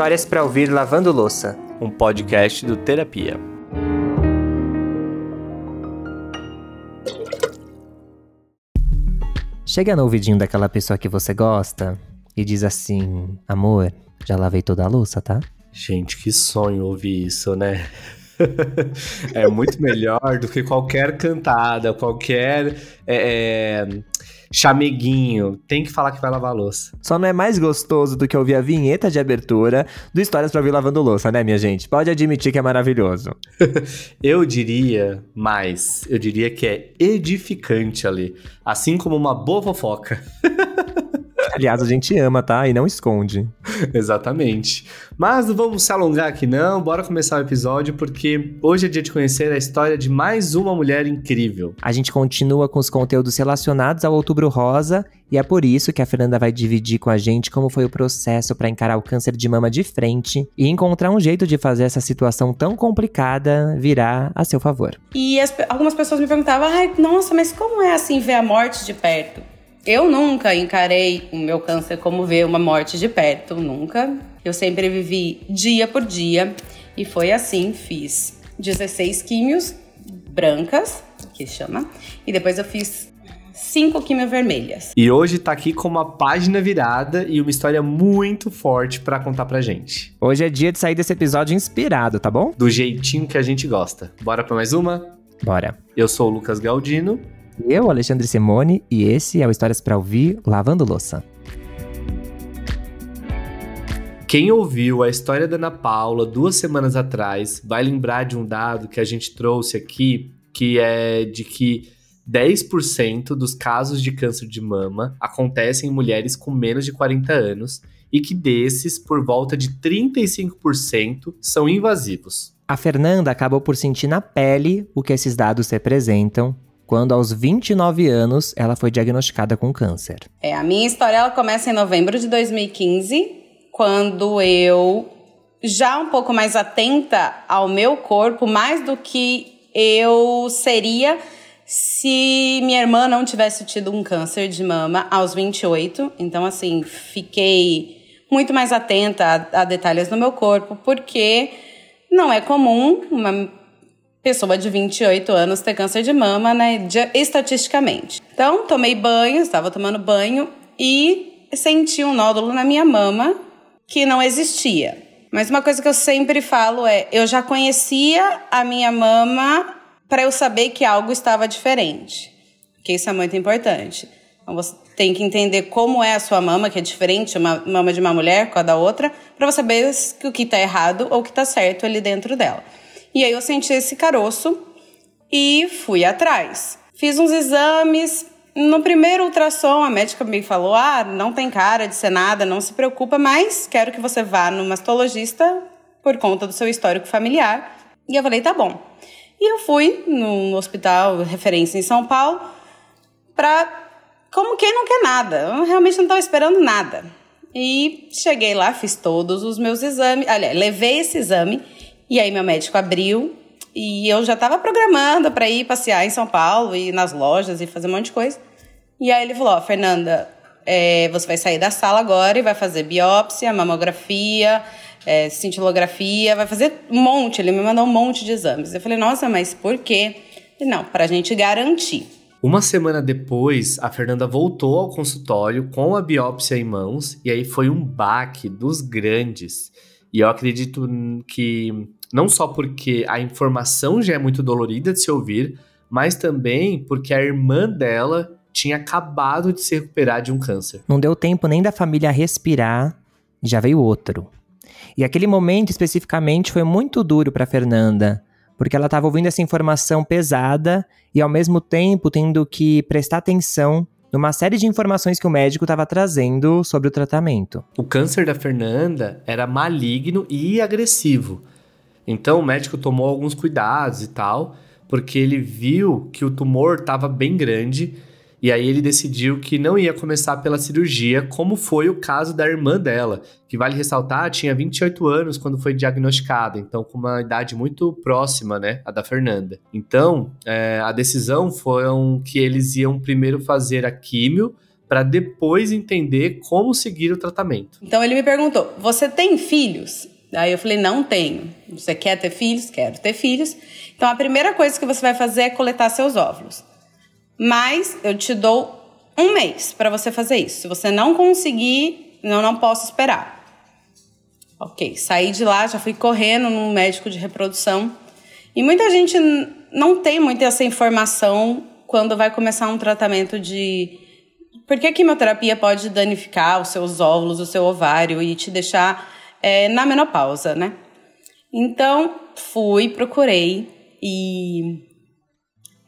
Histórias para ouvir lavando louça. Um podcast do Terapia. Chega no ouvidinho daquela pessoa que você gosta e diz assim: Amor, já lavei toda a louça, tá? Gente, que sonho ouvir isso, né? é muito melhor do que qualquer cantada, qualquer é, é, chameguinho. Tem que falar que vai lavar louça. Só não é mais gostoso do que ouvir a vinheta de abertura do Histórias pra Vir Lavando Louça, né, minha gente? Pode admitir que é maravilhoso. eu diria mais. Eu diria que é edificante ali. Assim como uma boa fofoca. Aliás, a gente ama, tá? E não esconde. Exatamente. Mas não vamos se alongar aqui não, bora começar o episódio porque hoje é dia de conhecer a história de mais uma mulher incrível. A gente continua com os conteúdos relacionados ao Outubro Rosa e é por isso que a Fernanda vai dividir com a gente como foi o processo para encarar o câncer de mama de frente e encontrar um jeito de fazer essa situação tão complicada virar a seu favor. E as, algumas pessoas me perguntavam: ai, nossa, mas como é assim ver a morte de perto? Eu nunca encarei o meu câncer como ver uma morte de perto, nunca. Eu sempre vivi dia por dia e foi assim, fiz 16 químios brancas, que chama, e depois eu fiz cinco químios vermelhas. E hoje tá aqui com uma página virada e uma história muito forte para contar pra gente. Hoje é dia de sair desse episódio inspirado, tá bom? Do jeitinho que a gente gosta. Bora para mais uma? Bora. Eu sou o Lucas Galdino eu, Alexandre Simone, e esse é o Histórias para Ouvir Lavando Louça. Quem ouviu a história da Ana Paula duas semanas atrás vai lembrar de um dado que a gente trouxe aqui, que é de que 10% dos casos de câncer de mama acontecem em mulheres com menos de 40 anos e que desses, por volta de 35% são invasivos. A Fernanda acabou por sentir na pele o que esses dados representam quando aos 29 anos ela foi diagnosticada com câncer. É, a minha história ela começa em novembro de 2015, quando eu já um pouco mais atenta ao meu corpo, mais do que eu seria se minha irmã não tivesse tido um câncer de mama aos 28. Então, assim, fiquei muito mais atenta a, a detalhes no meu corpo, porque não é comum uma pessoa de 28 anos ter câncer de mama, né, estatisticamente. Então, tomei banho, estava tomando banho e senti um nódulo na minha mama que não existia. Mas uma coisa que eu sempre falo é, eu já conhecia a minha mama para eu saber que algo estava diferente. Que isso é muito importante. Então você tem que entender como é a sua mama, que é diferente uma mama de uma mulher com a da outra, para você saber o que está errado ou o que está certo ali dentro dela. E aí eu senti esse caroço e fui atrás. Fiz uns exames. No primeiro ultrassom, a médica me falou: ah, não tem cara de ser nada, não se preocupa, mas quero que você vá no mastologista por conta do seu histórico familiar. E eu falei: tá bom. E eu fui no hospital referência em São Paulo para como quem não quer nada. Eu realmente não estava esperando nada. E cheguei lá, fiz todos os meus exames. Aliás, levei esse exame e aí meu médico abriu e eu já estava programando para ir passear em São Paulo e nas lojas e fazer um monte de coisa. E aí ele falou: oh, Fernanda, é, você vai sair da sala agora e vai fazer biópsia, mamografia, é, cintilografia, vai fazer um monte. Ele me mandou um monte de exames. Eu falei: Nossa, mas por quê? Ele, Não, para a gente garantir. Uma semana depois, a Fernanda voltou ao consultório com a biópsia em mãos e aí foi um baque dos grandes. E eu acredito que não só porque a informação já é muito dolorida de se ouvir, mas também porque a irmã dela tinha acabado de se recuperar de um câncer. Não deu tempo nem da família respirar, já veio outro. E aquele momento especificamente foi muito duro para Fernanda, porque ela estava ouvindo essa informação pesada e ao mesmo tempo tendo que prestar atenção numa série de informações que o médico estava trazendo sobre o tratamento. O câncer da Fernanda era maligno e agressivo. Então o médico tomou alguns cuidados e tal, porque ele viu que o tumor estava bem grande e aí ele decidiu que não ia começar pela cirurgia, como foi o caso da irmã dela, que vale ressaltar, tinha 28 anos quando foi diagnosticada, então com uma idade muito próxima, né, a da Fernanda. Então, é, a decisão foi que eles iam primeiro fazer a químio para depois entender como seguir o tratamento. Então ele me perguntou: Você tem filhos? Aí eu falei: Não tenho. Você quer ter filhos? Quero ter filhos. Então a primeira coisa que você vai fazer é coletar seus óvulos. Mas eu te dou um mês para você fazer isso. Se você não conseguir, eu não posso esperar. Ok, saí de lá, já fui correndo num médico de reprodução. E muita gente não tem muito essa informação quando vai começar um tratamento de. Porque a quimioterapia pode danificar os seus óvulos, o seu ovário e te deixar é, na menopausa, né? Então, fui, procurei e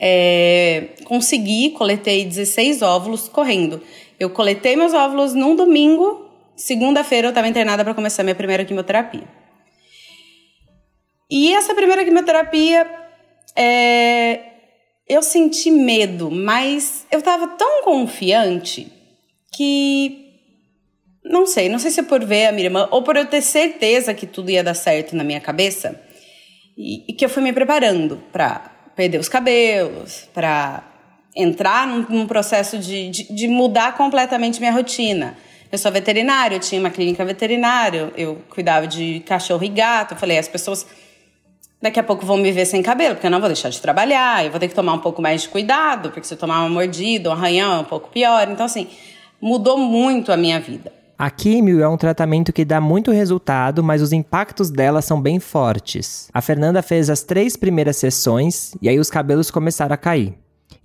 é, consegui, coletei 16 óvulos correndo. Eu coletei meus óvulos num domingo, segunda-feira eu estava internada para começar minha primeira quimioterapia. E essa primeira quimioterapia, é, eu senti medo, mas eu estava tão confiante que não sei, não sei se é por ver a minha irmã ou por eu ter certeza que tudo ia dar certo na minha cabeça e, e que eu fui me preparando para perder os cabelos, para entrar num, num processo de, de, de, mudar completamente minha rotina. Eu sou veterinária, eu tinha uma clínica veterinária, eu cuidava de cachorro e gato. Eu falei, as pessoas daqui a pouco vão me ver sem cabelo, porque eu não vou deixar de trabalhar, eu vou ter que tomar um pouco mais de cuidado, porque se eu tomar uma mordida, um arranhão é um pouco pior. Então, assim, mudou muito a minha vida. A químio é um tratamento que dá muito resultado, mas os impactos dela são bem fortes. A Fernanda fez as três primeiras sessões e aí os cabelos começaram a cair.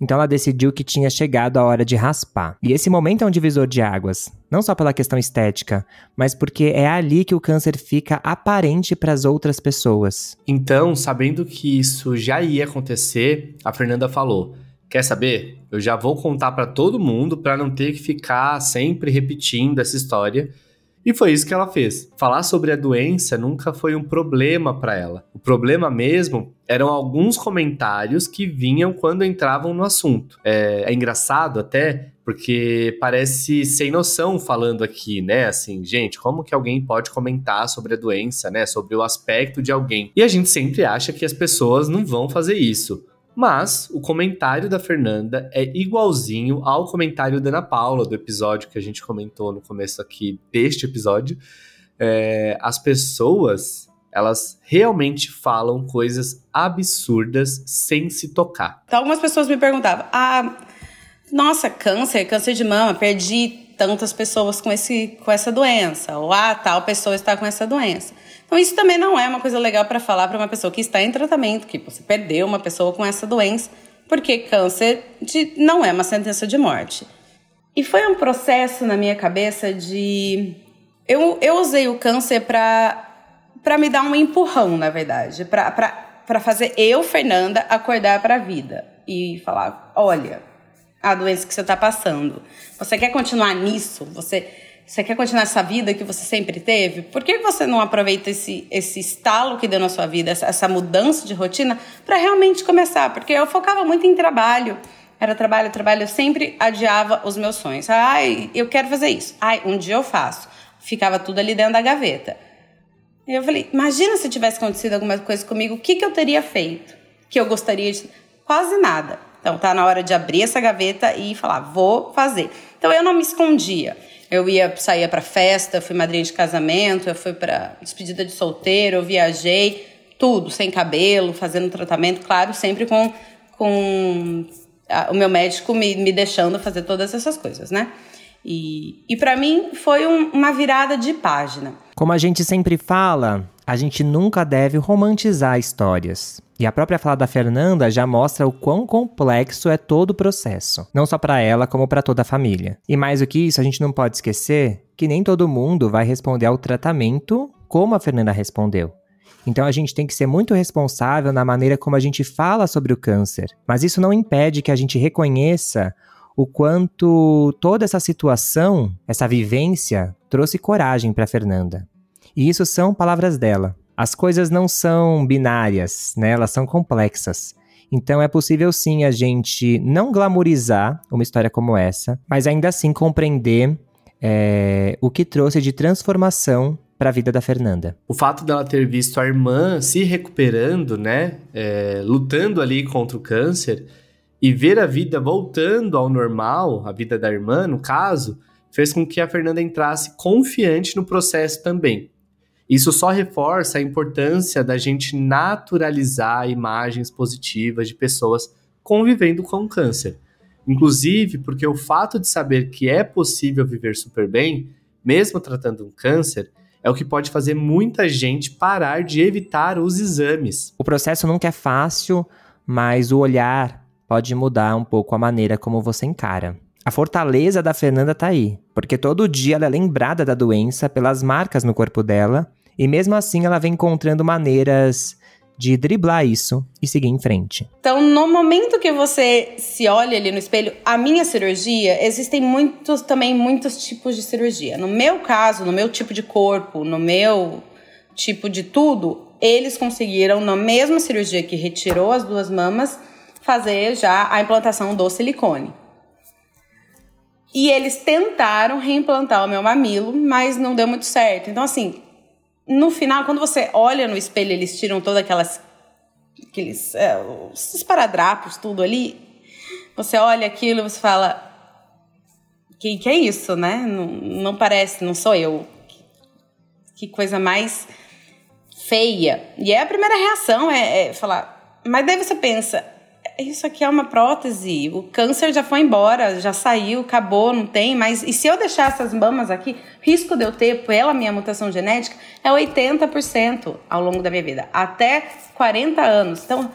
Então ela decidiu que tinha chegado a hora de raspar. E esse momento é um divisor de águas, não só pela questão estética, mas porque é ali que o câncer fica aparente para as outras pessoas. Então, sabendo que isso já ia acontecer, a Fernanda falou: Quer saber? Eu já vou contar para todo mundo para não ter que ficar sempre repetindo essa história. E foi isso que ela fez. Falar sobre a doença nunca foi um problema para ela. O problema mesmo eram alguns comentários que vinham quando entravam no assunto. É, é engraçado até porque parece sem noção falando aqui, né? Assim, gente, como que alguém pode comentar sobre a doença, né? Sobre o aspecto de alguém. E a gente sempre acha que as pessoas não vão fazer isso. Mas o comentário da Fernanda é igualzinho ao comentário da Ana Paula, do episódio que a gente comentou no começo aqui deste episódio. É, as pessoas, elas realmente falam coisas absurdas sem se tocar. Então, algumas pessoas me perguntavam: ah, nossa, câncer, câncer de mama, perdi tantas pessoas com, esse, com essa doença. Ou ah, tal pessoa está com essa doença. Então, isso também não é uma coisa legal para falar para uma pessoa que está em tratamento, que você perdeu uma pessoa com essa doença, porque câncer de, não é uma sentença de morte. E foi um processo na minha cabeça de. Eu, eu usei o câncer para me dar um empurrão, na verdade, para fazer eu, Fernanda, acordar para a vida e falar: olha, a doença que você está passando. Você quer continuar nisso? Você você quer continuar essa vida que você sempre teve? Por que você não aproveita esse, esse estalo que deu na sua vida, essa, essa mudança de rotina, para realmente começar? Porque eu focava muito em trabalho. Era trabalho, trabalho. Eu sempre adiava os meus sonhos. Ai, eu quero fazer isso. Ai, um dia eu faço. Ficava tudo ali dentro da gaveta. E eu falei, imagina se tivesse acontecido alguma coisa comigo, o que, que eu teria feito? Que eu gostaria de... Quase nada. Então, tá na hora de abrir essa gaveta e falar, vou fazer. Então, eu não me escondia. Eu ia saía para festa, fui madrinha de casamento, eu fui para despedida de solteiro, eu viajei, tudo sem cabelo, fazendo tratamento, claro, sempre com com a, o meu médico me, me deixando fazer todas essas coisas, né? E, e para mim foi um, uma virada de página. Como a gente sempre fala, a gente nunca deve romantizar histórias. E a própria fala da Fernanda já mostra o quão complexo é todo o processo, não só para ela, como para toda a família. E mais do que isso, a gente não pode esquecer que nem todo mundo vai responder ao tratamento como a Fernanda respondeu. Então a gente tem que ser muito responsável na maneira como a gente fala sobre o câncer. Mas isso não impede que a gente reconheça o quanto toda essa situação, essa vivência, trouxe coragem para Fernanda. E isso são palavras dela. As coisas não são binárias, né? Elas são complexas. Então é possível sim a gente não glamorizar uma história como essa, mas ainda assim compreender é, o que trouxe de transformação para a vida da Fernanda. O fato dela ter visto a irmã se recuperando, né, é, lutando ali contra o câncer, E ver a vida voltando ao normal, a vida da irmã, no caso, fez com que a Fernanda entrasse confiante no processo também. Isso só reforça a importância da gente naturalizar imagens positivas de pessoas convivendo com câncer. Inclusive porque o fato de saber que é possível viver super bem, mesmo tratando um câncer, é o que pode fazer muita gente parar de evitar os exames. O processo nunca é fácil, mas o olhar pode mudar um pouco a maneira como você encara. A fortaleza da Fernanda tá aí, porque todo dia ela é lembrada da doença pelas marcas no corpo dela, e mesmo assim ela vem encontrando maneiras de driblar isso e seguir em frente. Então, no momento que você se olha ali no espelho, a minha cirurgia, existem muitos também muitos tipos de cirurgia. No meu caso, no meu tipo de corpo, no meu tipo de tudo, eles conseguiram na mesma cirurgia que retirou as duas mamas fazer já a implantação do silicone. E eles tentaram reimplantar o meu mamilo, mas não deu muito certo. Então, assim, no final, quando você olha no espelho, eles tiram todas aquelas. aqueles. É, os esparadrapos, tudo ali. Você olha aquilo e você fala. Que, que é isso, né? Não, não parece, não sou eu. Que, coisa mais feia. E é a primeira reação, é, é falar. Mas daí você pensa, isso aqui é uma prótese, o câncer já foi embora, já saiu, acabou, não tem mais. E se eu deixar essas mamas aqui, risco de eu ter pela minha mutação genética é 80% ao longo da minha vida, até 40 anos. Então,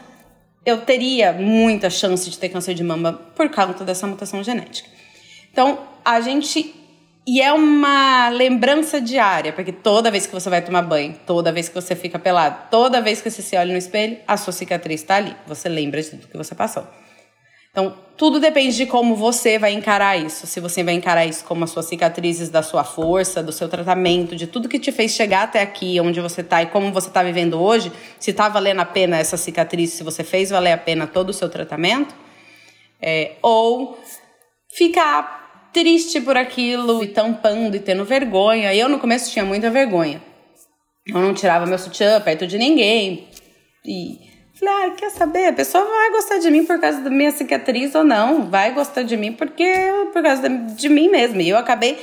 eu teria muita chance de ter câncer de mama por causa dessa mutação genética. Então, a gente e é uma lembrança diária, porque toda vez que você vai tomar banho, toda vez que você fica pelado, toda vez que você se olha no espelho, a sua cicatriz está ali. Você lembra de tudo que você passou. Então, tudo depende de como você vai encarar isso. Se você vai encarar isso como as suas cicatrizes da sua força, do seu tratamento, de tudo que te fez chegar até aqui, onde você está e como você está vivendo hoje, se está valendo a pena essa cicatriz, se você fez valer a pena todo o seu tratamento, é, ou ficar triste por aquilo e tampando e tendo vergonha. Eu no começo tinha muita vergonha. Eu não tirava meu sutiã perto de ninguém. E falei, ah, quer saber? A pessoa vai gostar de mim por causa da minha cicatriz ou não. Vai gostar de mim porque por causa de mim mesma. E eu acabei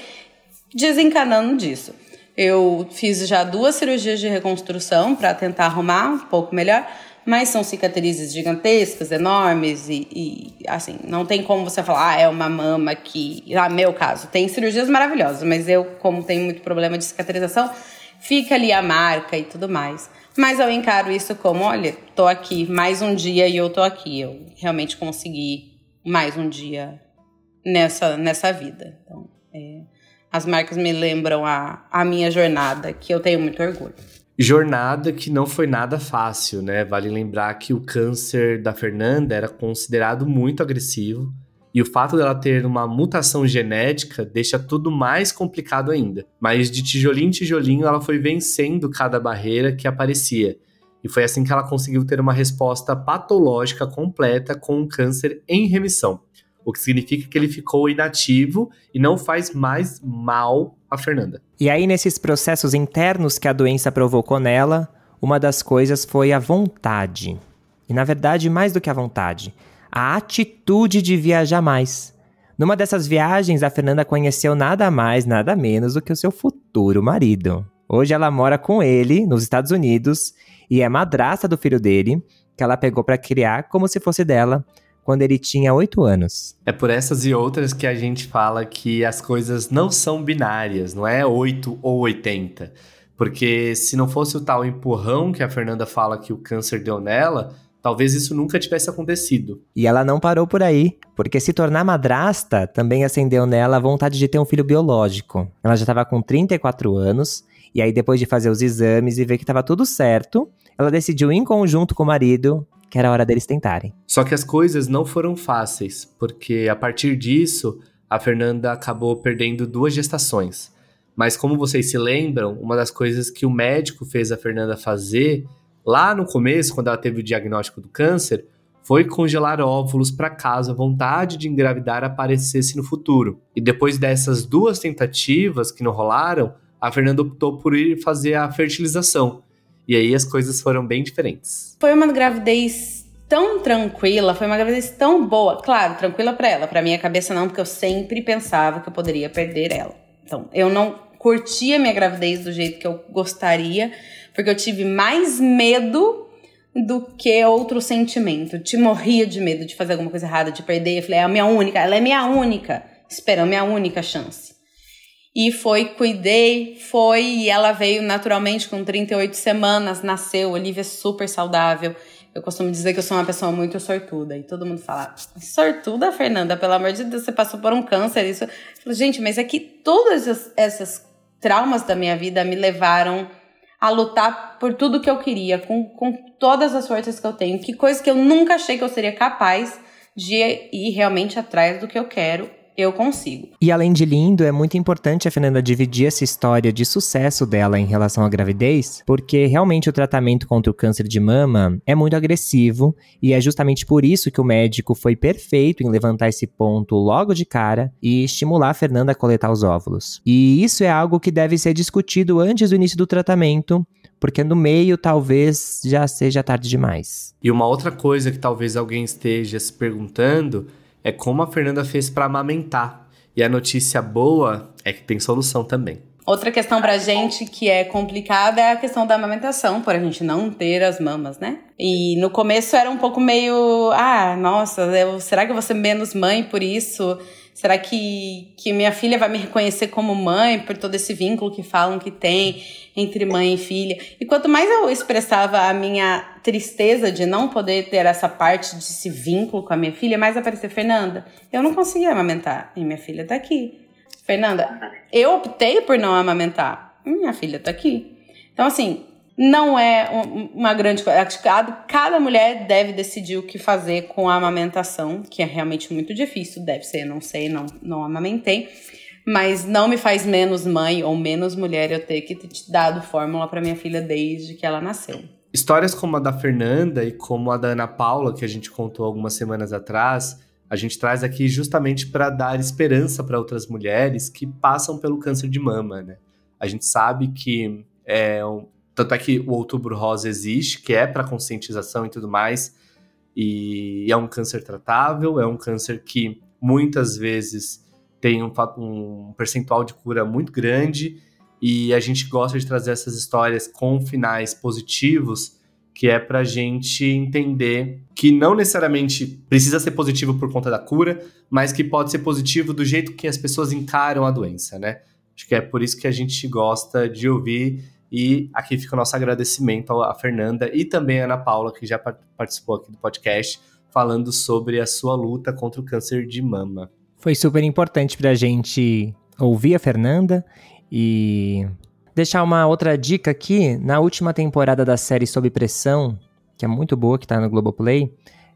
desencanando disso. Eu fiz já duas cirurgias de reconstrução para tentar arrumar um pouco melhor mas são cicatrizes gigantescas, enormes e, e, assim, não tem como você falar, ah, é uma mama que, ah, meu caso, tem cirurgias maravilhosas, mas eu, como tenho muito problema de cicatrização, fica ali a marca e tudo mais. Mas eu encaro isso como, olha, tô aqui mais um dia e eu tô aqui, eu realmente consegui mais um dia nessa, nessa vida. Então, é, as marcas me lembram a, a minha jornada, que eu tenho muito orgulho. Jornada que não foi nada fácil, né? Vale lembrar que o câncer da Fernanda era considerado muito agressivo e o fato dela ter uma mutação genética deixa tudo mais complicado ainda. Mas de tijolinho em tijolinho ela foi vencendo cada barreira que aparecia. E foi assim que ela conseguiu ter uma resposta patológica completa com um câncer em remissão o que significa que ele ficou inativo e não faz mais mal a Fernanda. E aí, nesses processos internos que a doença provocou nela, uma das coisas foi a vontade. E na verdade, mais do que a vontade, a atitude de viajar mais. Numa dessas viagens, a Fernanda conheceu nada mais, nada menos do que o seu futuro marido. Hoje ela mora com ele nos Estados Unidos e é madrasta do filho dele, que ela pegou para criar como se fosse dela, quando ele tinha 8 anos. É por essas e outras que a gente fala que as coisas não são binárias, não é 8 ou 80. Porque se não fosse o tal empurrão que a Fernanda fala que o câncer deu nela, talvez isso nunca tivesse acontecido. E ela não parou por aí, porque se tornar madrasta também acendeu nela a vontade de ter um filho biológico. Ela já estava com 34 anos, e aí depois de fazer os exames e ver que estava tudo certo, ela decidiu em conjunto com o marido que era hora deles tentarem. Só que as coisas não foram fáceis, porque a partir disso, a Fernanda acabou perdendo duas gestações. Mas como vocês se lembram, uma das coisas que o médico fez a Fernanda fazer lá no começo, quando ela teve o diagnóstico do câncer, foi congelar óvulos para caso a vontade de engravidar aparecesse no futuro. E depois dessas duas tentativas que não rolaram, a Fernanda optou por ir fazer a fertilização, e aí as coisas foram bem diferentes. Foi uma gravidez tão tranquila, foi uma gravidez tão boa. Claro, tranquila para ela, para minha cabeça não, porque eu sempre pensava que eu poderia perder ela. Então, eu não curtia minha gravidez do jeito que eu gostaria, porque eu tive mais medo do que outro sentimento. Eu te morria de medo de fazer alguma coisa errada, de perder. Eu falei, é a minha única, ela é minha única, espera, a minha única chance. E foi, cuidei, foi, e ela veio naturalmente com 38 semanas, nasceu, Olivia super saudável. Eu costumo dizer que eu sou uma pessoa muito sortuda. E todo mundo fala, sortuda, Fernanda, pelo amor de Deus, você passou por um câncer. Isso. Eu falo, gente, mas é que todas essas, essas traumas da minha vida me levaram a lutar por tudo que eu queria, com, com todas as forças que eu tenho. Que coisa que eu nunca achei que eu seria capaz de ir realmente atrás do que eu quero eu consigo. E além de lindo, é muito importante a Fernanda dividir essa história de sucesso dela em relação à gravidez, porque realmente o tratamento contra o câncer de mama é muito agressivo e é justamente por isso que o médico foi perfeito em levantar esse ponto logo de cara e estimular a Fernanda a coletar os óvulos. E isso é algo que deve ser discutido antes do início do tratamento porque no meio talvez já seja tarde demais. E uma outra coisa que talvez alguém esteja se perguntando é como a Fernanda fez para amamentar. E a notícia boa é que tem solução também. Outra questão pra gente que é complicada é a questão da amamentação, por a gente não ter as mamas, né? E no começo era um pouco meio, ah, nossa, eu, será que eu vou ser menos mãe por isso? Será que, que minha filha vai me reconhecer como mãe por todo esse vínculo que falam que tem entre mãe e filha? E quanto mais eu expressava a minha tristeza de não poder ter essa parte desse vínculo com a minha filha, mais aparecia Fernanda. Eu não conseguia amamentar e minha filha tá aqui. Fernanda, eu optei por não amamentar. Minha filha tá aqui. Então, assim, não é uma grande coisa. Cada, cada mulher deve decidir o que fazer com a amamentação, que é realmente muito difícil, deve ser, não sei, não, não amamentei. Mas não me faz menos mãe ou menos mulher eu ter que ter dado fórmula para minha filha desde que ela nasceu. Histórias como a da Fernanda e como a da Ana Paula, que a gente contou algumas semanas atrás, a gente traz aqui justamente para dar esperança para outras mulheres que passam pelo câncer de mama, né? A gente sabe que é tanto é que o Outubro Rosa existe, que é para conscientização e tudo mais, e é um câncer tratável, é um câncer que muitas vezes tem um, um percentual de cura muito grande, e a gente gosta de trazer essas histórias com finais positivos, que é para a gente entender que não necessariamente precisa ser positivo por conta da cura, mas que pode ser positivo do jeito que as pessoas encaram a doença, né? Acho que é por isso que a gente gosta de ouvir e aqui fica o nosso agradecimento à Fernanda e também à Ana Paula, que já participou aqui do podcast, falando sobre a sua luta contra o câncer de mama. Foi super importante para a gente ouvir a Fernanda e deixar uma outra dica aqui. Na última temporada da série Sob Pressão, que é muito boa, que está no Globoplay,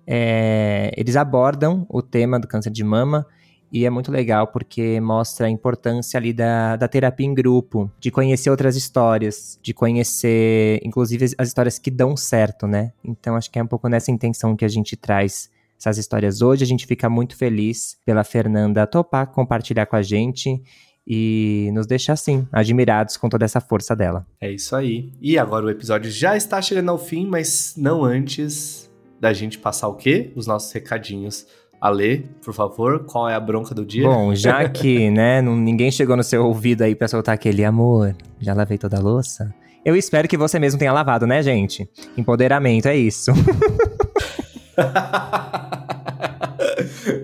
é, eles abordam o tema do câncer de mama e é muito legal porque mostra a importância ali da, da terapia em grupo, de conhecer outras histórias, de conhecer, inclusive, as histórias que dão certo, né? Então acho que é um pouco nessa intenção que a gente traz essas histórias hoje. A gente fica muito feliz pela Fernanda topar compartilhar com a gente e nos deixar assim, admirados com toda essa força dela. É isso aí. E agora o episódio já está chegando ao fim, mas não antes da gente passar o quê? Os nossos recadinhos Ale, por favor, qual é a bronca do dia? Bom, já que, né, ninguém chegou no seu ouvido aí pra soltar aquele amor, já lavei toda a louça. Eu espero que você mesmo tenha lavado, né, gente? Empoderamento é isso.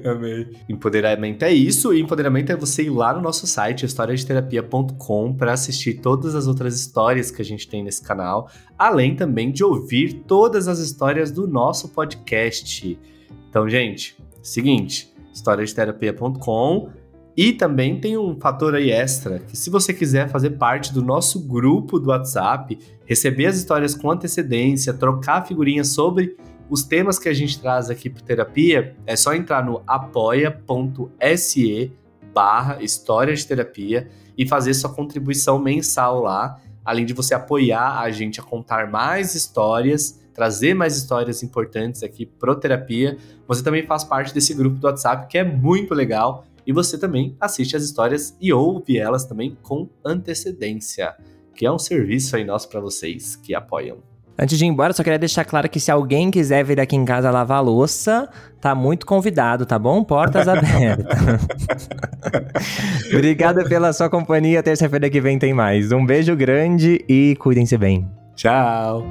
Amei. Empoderamento é isso, e empoderamento é você ir lá no nosso site, historiadeterapia.com, para assistir todas as outras histórias que a gente tem nesse canal, além também de ouvir todas as histórias do nosso podcast. Então, gente, Seguinte, historiadeterapia.com e também tem um fator aí extra, que se você quiser fazer parte do nosso grupo do WhatsApp, receber as histórias com antecedência, trocar figurinhas sobre os temas que a gente traz aqui para terapia, é só entrar no apoia.se barra História de Terapia e fazer sua contribuição mensal lá, além de você apoiar a gente a contar mais histórias trazer mais histórias importantes aqui pro terapia. Você também faz parte desse grupo do WhatsApp que é muito legal e você também assiste as histórias e ouve elas também com antecedência, que é um serviço aí nosso para vocês que apoiam. Antes de ir embora, só queria deixar claro que se alguém quiser vir aqui em casa lavar a louça, tá muito convidado, tá bom? Portas abertas. Obrigado pela sua companhia. Terça-feira que vem tem mais. Um beijo grande e cuidem-se bem. Tchau.